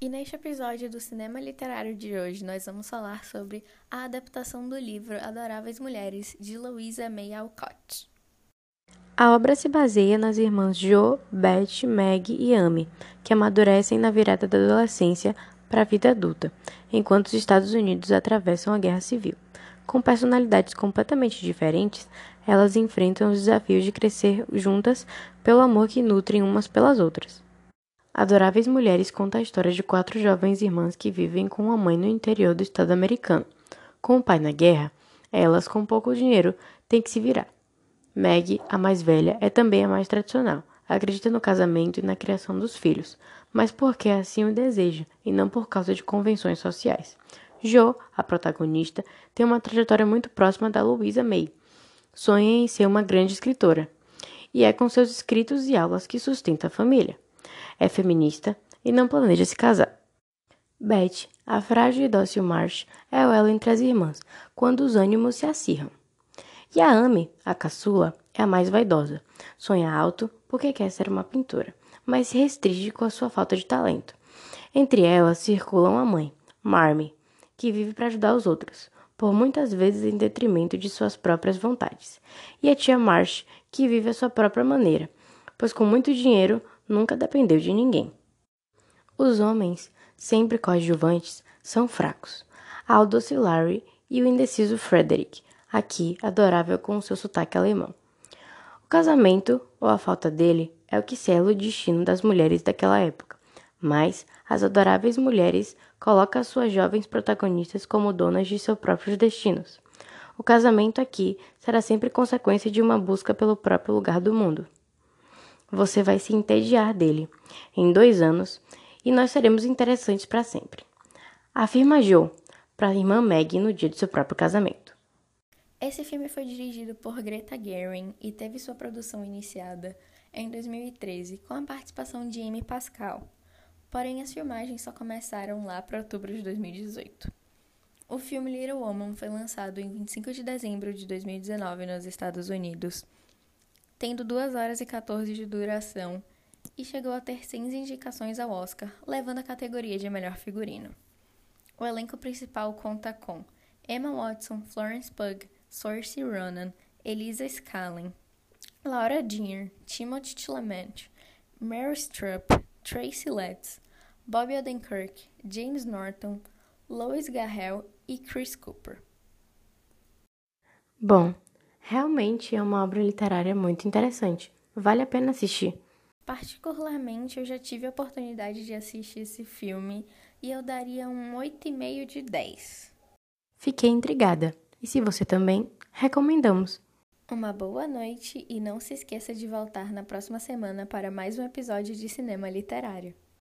E neste episódio do Cinema Literário de hoje, nós vamos falar sobre a adaptação do livro Adoráveis Mulheres, de Louisa May Alcott. A obra se baseia nas irmãs Jo, Beth, Meg e Amy, que amadurecem na virada da adolescência para a vida adulta, enquanto os Estados Unidos atravessam a Guerra Civil. Com personalidades completamente diferentes, elas enfrentam os desafios de crescer juntas pelo amor que nutrem umas pelas outras. Adoráveis Mulheres conta a história de quatro jovens irmãs que vivem com a mãe no interior do estado americano. Com o pai na guerra, elas, com pouco dinheiro, têm que se virar. Meg, a mais velha, é também a mais tradicional. Acredita no casamento e na criação dos filhos, mas porque assim o deseja e não por causa de convenções sociais. Jo, a protagonista, tem uma trajetória muito próxima da Louisa May. Sonha em ser uma grande escritora, e é com seus escritos e aulas que sustenta a família é feminista e não planeja se casar. Beth, a frágil e dócil Marsh, é o elo entre as irmãs, quando os ânimos se acirram. E a Amy, a caçula, é a mais vaidosa. Sonha alto porque quer ser uma pintora, mas se restringe com a sua falta de talento. Entre elas circulam a mãe, Marmy, que vive para ajudar os outros, por muitas vezes em detrimento de suas próprias vontades, e a tia Marsh, que vive à sua própria maneira, pois com muito dinheiro nunca dependeu de ninguém. Os homens, sempre coadjuvantes, são fracos. Há o doce Larry e o indeciso Frederick, aqui adorável com seu sotaque alemão. O casamento, ou a falta dele, é o que sela o destino das mulheres daquela época, mas as adoráveis mulheres colocam as suas jovens protagonistas como donas de seus próprios destinos. O casamento aqui será sempre consequência de uma busca pelo próprio lugar do mundo você vai se entediar dele em dois anos e nós seremos interessantes para sempre. Afirma Joe para a irmã Meg no dia de seu próprio casamento. Esse filme foi dirigido por Greta Gerwig e teve sua produção iniciada em 2013 com a participação de Amy Pascal. Porém, as filmagens só começaram lá para outubro de 2018. O filme Little Woman foi lançado em 25 de dezembro de 2019 nos Estados Unidos tendo 2 horas e 14 de duração, e chegou a ter 6 indicações ao Oscar, levando a categoria de melhor figurino. O elenco principal conta com Emma Watson, Florence Pugh, Saoirse Ronan, Elisa Scallen, Laura Dean, Timothy Chalamet, Meryl Streep, Tracy Letts, Bobby Odenkirk, James Norton, Lois Garrel e Chris Cooper. Bom, Realmente é uma obra literária muito interessante. Vale a pena assistir. Particularmente, eu já tive a oportunidade de assistir esse filme e eu daria um 8,5 de 10. Fiquei intrigada. E se você também, recomendamos. Uma boa noite e não se esqueça de voltar na próxima semana para mais um episódio de Cinema Literário.